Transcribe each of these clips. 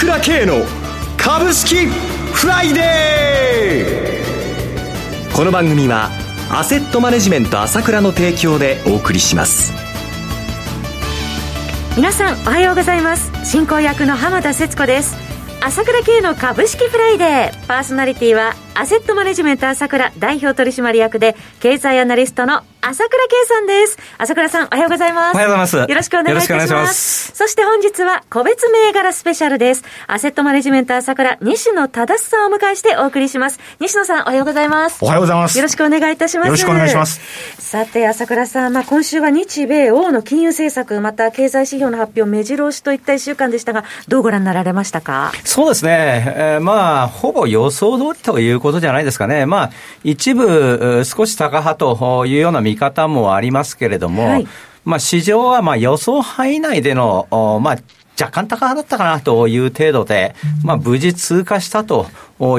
倉慶の株式フライデー。この番組はアセットマネジメント朝倉の提供でお送りします。皆さんおはようございます。進行役の浜田節子です。朝倉慶の株式フライデー。パーソナリティはアセットマネジメント朝倉代表取締役で経済アナリストの朝倉慶さんです。朝倉さん、おはようございます。おはようございます。よろしくお願いいたします。ますそして本日は、個別銘柄スペシャルです。アセットマネジメント朝倉、西野忠さんをお迎えしてお送りします。西野さん、おはようございます。おはようございます。よろしくお願いいたします。よろしくお願いします。さて、朝倉さん、まあ、今週は日米欧の金融政策、また経済指標の発表、目白押しといった一週間でしたが、どうご覧になられましたか？そうですね。えー、まあ、ほぼ予想通りということじゃないですかね。まあ、一部、少し高派というような見方もありますけれども、はい、まあ、市場はまあ予想範囲内での、まあ、若干高だったかなという程度で、まあ、無事通過したと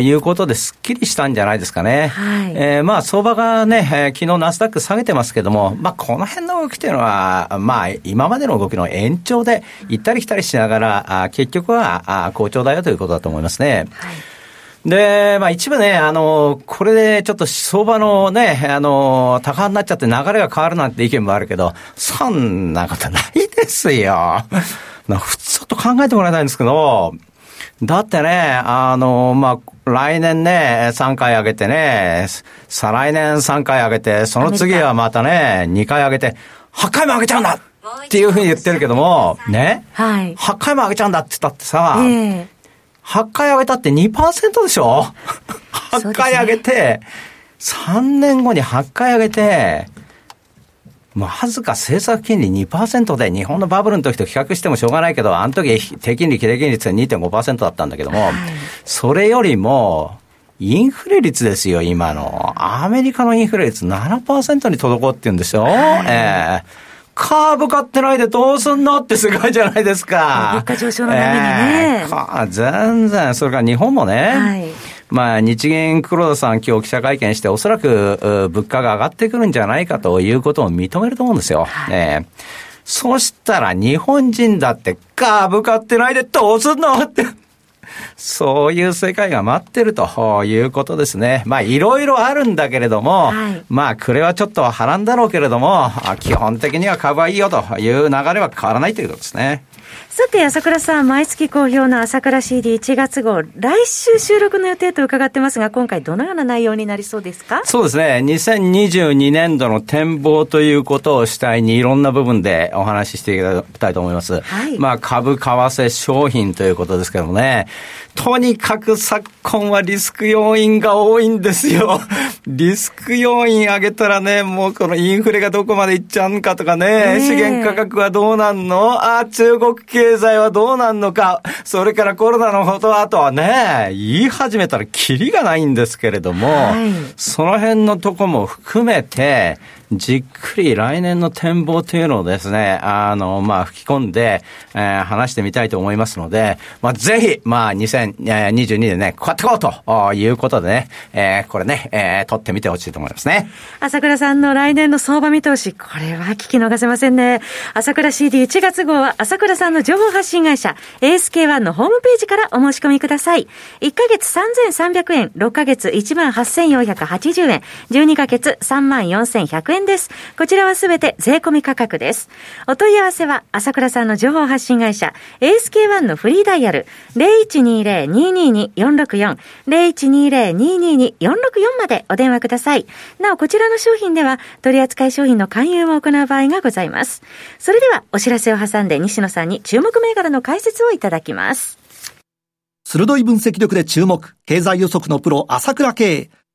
いうことですっきりしたんじゃないですかね。はい、えー、まあ、相場がね、えー、昨日ナスダック下げてますけども、まあ、この辺の動きというのは、まあ、今までの動きの延長で行ったり来たりしながら、あ結局はあ好調だよということだと思いますね。はいで、まあ一部ね、あの、これでちょっと相場のね、あの、高になっちゃって流れが変わるなんて意見もあるけど、そんなことないですよ。普通ちょっと考えてもらいたいんですけど、だってね、あの、まあ、来年ね、3回上げてね、再来年3回上げて、その次はまたね、2回上げて、8回も上げちゃうんだっていうふうに言ってるけども、ね、はい、8回も上げちゃうんだって言ったってさ、えー、8回上げたって2%でしょ ?8 回上げて、3年後に8回上げて、わずか政策金利2%で日本のバブルの時と比較してもしょうがないけど、あの時低金利、低金利って2.5%だったんだけども、はい、それよりも、インフレ率ですよ、今の。アメリカのインフレ率7%に滞ってるんですよ。はい、えーカーブ買ってないでどうすんのってすごいじゃないですか。物価上昇の波にね。えー、全然、それから日本もね、はい、まあ日銀黒田さん今日記者会見しておそらく物価が上がってくるんじゃないかということを認めると思うんですよ。はい、えー、そしたら日本人だってカーブ買ってないでどうすんのって。そういう世界が待ってるということですね。まあ、いろいろあるんだけれども、はい、まあ、これはちょっと波乱だろうけれども、基本的には株はいいよという流れは変わらないということですね。さて、朝倉さん、毎月好評の朝倉 CD1 月号、来週収録の予定と伺ってますが、今回どのような内容になりそうですか？そうですね。2022年度の展望ということを主体にいろんな部分でお話ししていきたいと思います。はい、まあ、株、為替、商品ということですけどもね。とにかく昨今はリスク要因が多いんですよ。リスク要因上げたらね、もうこのインフレがどこまでいっちゃうんかとかね、資源価格はどうなんの？あ、中国経済はどうなんのか、それからコロナのことあとはね、言い始めたらキリがないんですけれども、はい、その辺のとこも含めて、じっくり来年の展望というのをですね、あの、まあ、吹き込んで、えー、話してみたいと思いますので、まあ、ぜひ、まあ、2022年ね、こうやってこうということでね、えー、これね、えー、取ってみてほしいと思いますね。朝倉さんの来年の相場見通し、これは聞き逃せませんね。朝倉 CD1 月号は、朝倉さんの情報発信会社、ASK1 のホームページからお申し込みください。1ヶ月3300円、6ヶ月18,480円、12ヶ月34,100円円です。こちらはすべて税込み価格です。お問い合わせは、朝倉さんの情報発信会社、ASK1 のフリーダイヤル、0120-222-464、0120-222-464までお電話ください。なお、こちらの商品では、取扱い商品の勧誘を行う場合がございます。それでは、お知らせを挟んで西野さんに注目銘柄の解説をいただきます。鋭い分析力で注目、経済予測のプロ、朝倉慶。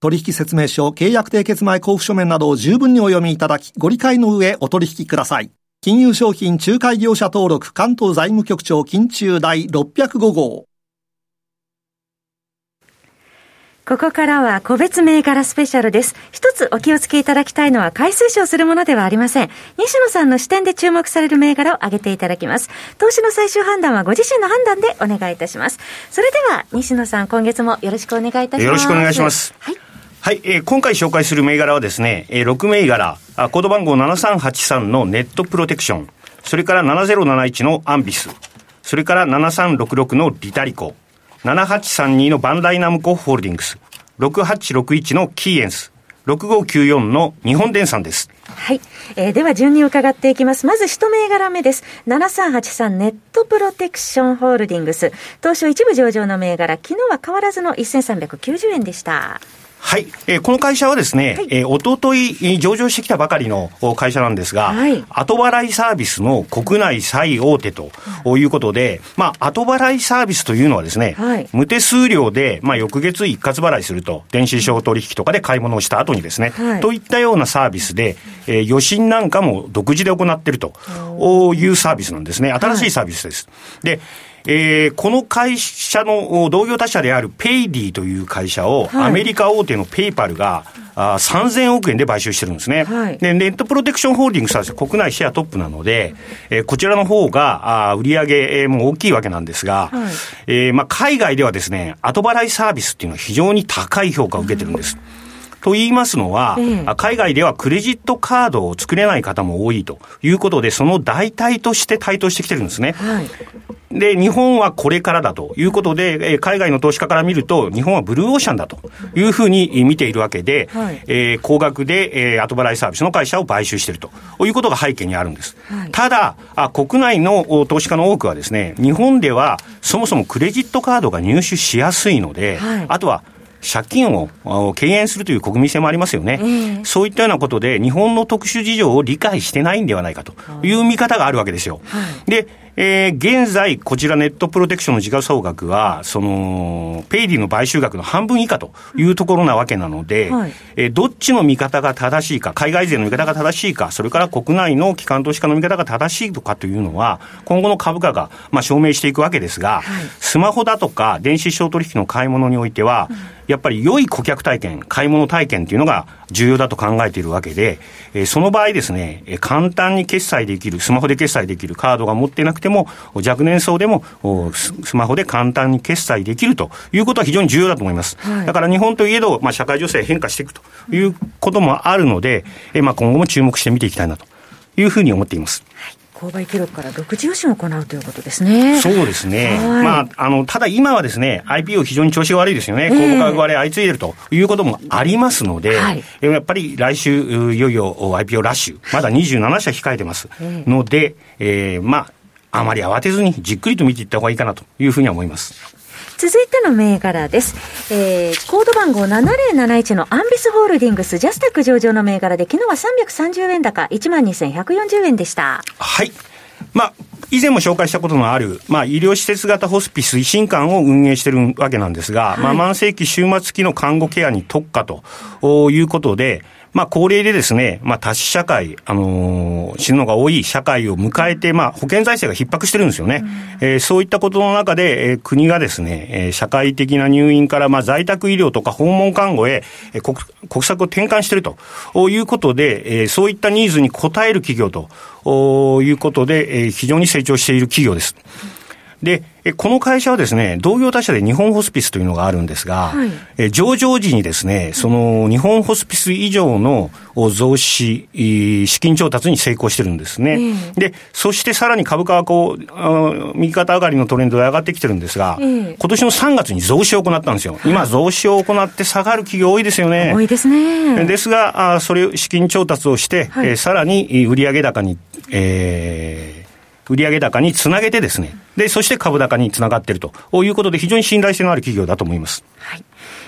取引説明書、契約締結前交付書面などを十分にお読みいただき、ご理解の上お取引ください。金融商品仲介業者登録関東財務局長金中第605号。ここからは個別銘柄スペシャルです。一つお気をつけいただきたいのは、回数賞するものではありません。西野さんの視点で注目される銘柄を挙げていただきます。投資の最終判断はご自身の判断でお願いいたします。それでは、西野さん、今月もよろしくお願いいたします。よろしくお願いします。はい。はい、えー、今回紹介する銘柄はですね、えー、6銘柄、あコード番号7383のネットプロテクション、それから7071のアンビス、それから7366のリタリコ、7832のバンダイナムコホールディングス、6861のキーエンス、6594の日本電産です。はい。えー、では順に伺っていきます。まず一銘柄目です。7383ネットプロテクションホールディングス。当初一部上場の銘柄、昨日は変わらずの1390円でした。はい、えー、この会社はですね、はい、えー、おととい上場してきたばかりの会社なんですが、はい、後払いサービスの国内最大手ということで、まあ、後払いサービスというのはですね、はい、無手数料で、まあ、翌月一括払いすると、電子商取引とかで買い物をした後にですね、はい、といったようなサービスで、えー、与信なんかも独自で行っているというサービスなんですね。新しいサービスです。で、えー、この会社の同業他社である Paidy という会社を、はい、アメリカ大手の PayPal が、あ3000億円で買収してるんですね。はい、で、ネットプロテクションホールディングスは国内シェアトップなので、えー、こちらの方が、あ売上も大きいわけなんですが、はい、えー、まあ、海外ではですね、後払いサービスっていうのは非常に高い評価を受けてるんです。うんと言いますのは、ええ、海外ではクレジットカードを作れない方も多いということで、その代替として台頭してきてるんですね。はい、で、日本はこれからだということで、え海外の投資家から見ると、日本はブルーオーシャンだというふうに見ているわけで、はい、えー、高額で、えー、後払いサービスの会社を買収しているということが背景にあるんです。はい、ただあ、国内の投資家の多くはですね、日本ではそもそもクレジットカードが入手しやすいので、はい、あとは借金を敬遠するという国民性もありますよね、えー、そういったようなことで、日本の特殊事情を理解してないんではないかという見方があるわけですよ。はい、でえー、現在、こちらネットプロテクションの時価総額は、その、ペイディの買収額の半分以下というところなわけなので、はい、えー、どっちの見方が正しいか、海外勢の見方が正しいか、それから国内の機関投資家の見方が正しいとかというのは、今後の株価が、まあ、証明していくわけですが、はい、スマホだとか電子商取引の買い物においては、うんやっぱり良い顧客体験、買い物体験っていうのが重要だと考えているわけで、えー、その場合ですね、えー、簡単に決済できる、スマホで決済できるカードが持ってなくても、若年層でもスマホで簡単に決済できるということは非常に重要だと思います。はい、だから日本といえど、まあ、社会情勢変化していくということもあるので、えー、まあ今後も注目して見ていきたいなというふうに思っています。はい購買記録から独自予診を行うということですね。そうですね。まあ、あの、ただ今はですね、IPO 非常に調子が悪いですよね。公募価格割れ相次いでるということもありますので、はい、やっぱり来週、いよいよ IPO ラッシュ、まだ27社控えてますので、えー、まあ、あまり慌てずにじっくりと見ていった方がいいかなというふうに思います。続いての銘柄です。えー、コード番号7071のアンビスホールディングスジャスタック上場の銘柄で、昨日は330円高、12,140円でした。はい。まあ、以前も紹介したことのある、まあ、医療施設型ホスピス推進館を運営しているわけなんですが、はい、まあ、慢性期終末期の看護ケアに特化ということで、まあ、高齢でですね、まあ、多子社会、あのー、死ぬのが多い社会を迎えて、まあ、保険財政が逼迫してるんですよね。うん、えー、そういったことの中で、えー、国がですね、えー、社会的な入院から、まあ、在宅医療とか訪問看護へ、えー、国国策を転換しているということで、えー、そういったニーズに応える企業ということで、えー、非常に成長している企業です。で、この会社はですね、同業他社で日本ホスピスというのがあるんですが、はい、え上場時にですね、その日本ホスピス以上の増資、資金調達に成功してるんですね。えー、で、そしてさらに株価はこう、右肩上がりのトレンドで上がってきてるんですが、えー、今年の3月に増資を行ったんですよ。今、増資を行って下がる企業多いですよね。多いですね。ですが、あそれ、資金調達をして、はい、えー、さらに売上高に、えー、売上高につなげてですね、で、そして株高につながっているということで、非常に信頼性のある企業だと思います。はい。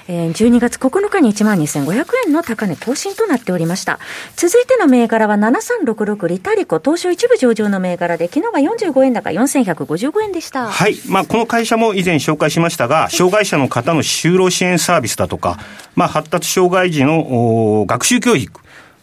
えー、12月9日に1万2500円の高値更新となっておりました。続いての銘柄は7366リタリコ東証一部上場の銘柄で、昨日が45円高4155円でした。はい。まあ、この会社も以前紹介しましたが、障害者の方の就労支援サービスだとか、まあ、発達障害児の学習教育、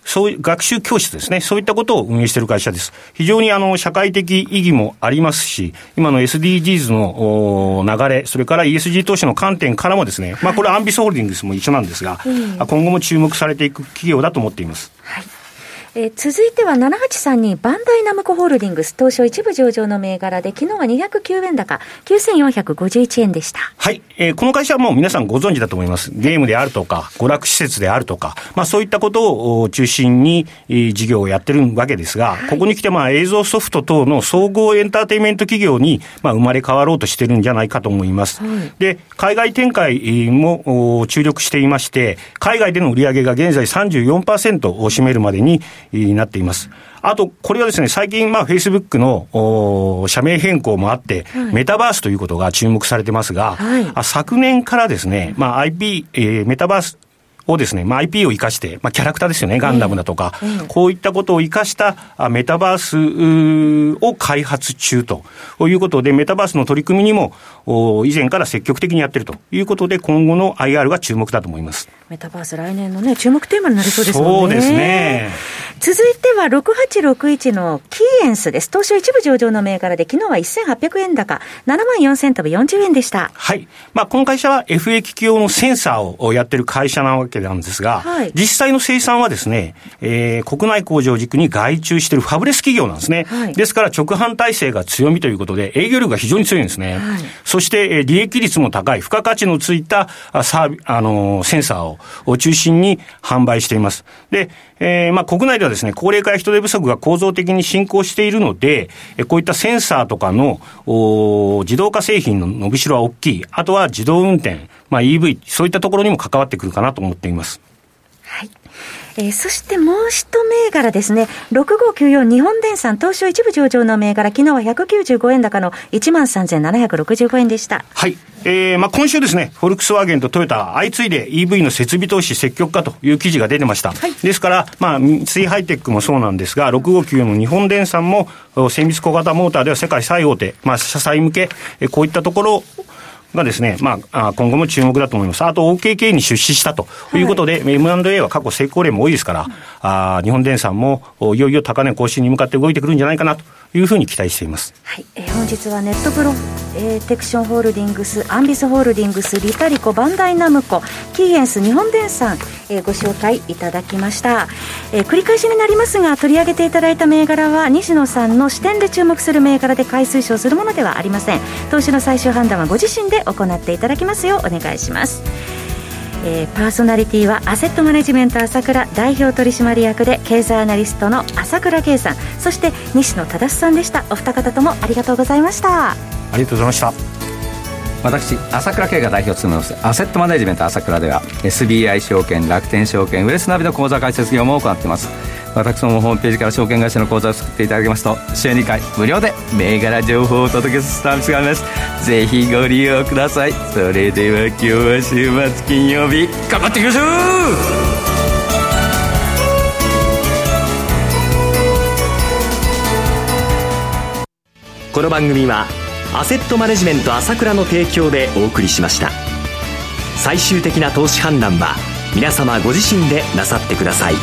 そういう学習教室ですね、そういったことを運営している会社です。非常にあの、社会的意義もありますし、今の SDGs の流れ、それから ESG 投資の観点からもですね、まあこれアンビスホールディングスも一緒なんですが、今後も注目されていく企業だと思っています。はいえー、続いては783バンダイナムコホールディングス東証一部上場の銘柄で、昨日は209円高、9451円でした。はい、えー、この会社はもう皆さんご存知だと思います。ゲームであるとか、娯楽施設であるとか、まあそういったことを中心に、えー、事業をやってるわけですが、はい、ここに来てまあ映像ソフト等の総合エンターテインメント企業に、まあ生まれ変わろうとしてるんじゃないかと思います。はい、で、海外展開も注力していまして、海外での売り上げが現在34%を占めるまでに、なっています。あと、これはですね、最近、まあ、フェイスブックの社名変更もあって、はい、メタバースということが注目されてますが、はい、昨年からですね、まあ、IP、えー、メタバースをですね、まあ、IP を生かして、まあ、キャラクターですよね、ガンダムだとか、えーえー、こういったことを生かしたメタバースを開発中ということで、メタバースの取り組みにも以前から積極的にやってるということで、今後の IR が注目だと思います。メタバース来年のね、注目テーマになりそうですね。そうですね。続いては6861のキーエンスです。東証一部上場の銘柄で、昨日は1800円高、7万4000飛び40円でした。はい。まあ、この会社は FA 機器用のセンサーをやってる会社なわけなんですが、はい、実際の生産はですね、えー、国内工場軸に外注しているファブレス企業なんですね。はい、ですから直販体制が強みということで、営業力が非常に強いんですね。はい、そして、えー、利益率も高い、付加価値のついたサービあのー、センサーをを中心に販売しています。で、えー、まあ国内ではですね、高齢化や人手不足が構造的に進行しているので、こういったセンサーとかのお自動化製品の伸びしろは大きい。あとは自動運転、まあ EV、そういったところにも関わってくるかなと思っています。はい。えー、そしてもう一銘柄ですね、6594日本電産東証一部上場の銘柄、昨日は195円高の1万3765円でした。はい。えー、まあ今週ですね、フォルクスワーゲンとトヨタ、相次いで EV の設備投資積極化という記事が出てました。はい、ですから、まあ、三井ハイテックもそうなんですが、659の日本電産も、精密小型モーターでは世界最大手、まあ、車載向け、こういったところがですね、まあ、今後も注目だと思います。あと、OKK に出資したということで、はい、M&A は過去成功例も多いですから、あ日本電産もいよいよ高値更新に向かって動いてくるんじゃないかなというふうに期待しています。はい、えー、本日はネットプロ、えー、テクションホールディングス、アンビスホールディングス、リタリコ、バンダイナムコ、キーエンス、日本電産、えー、ご紹介いただきました、えー。繰り返しになりますが、取り上げていただいた銘柄は、西野さんの視点で注目する銘柄で買い推奨するものではありません。投資の最終判断はご自身で行っていただきますようお願いします。えー、パーソナリティはアセットマネジメント朝倉代表取締役で経済アナリストの朝倉圭さんそして西野忠さんでした。お二方ともありがとうございました。ありがとうございました。私朝倉慶が代表を務めますアセットマネジメント朝倉では SBI 証券楽天証券ウエスナビの口座開設業も行っています私どもホームページから証券会社の口座を作っていただきますと週2回無料で銘柄情報をお届けするサービスがあります。ぜひご利用ください。それでは今日は週末金曜日頑張っていきましょう!この番組はアセットマネジメント朝倉の提供でお送りしました。最終的な投資判断は皆様ご自身でなさってください。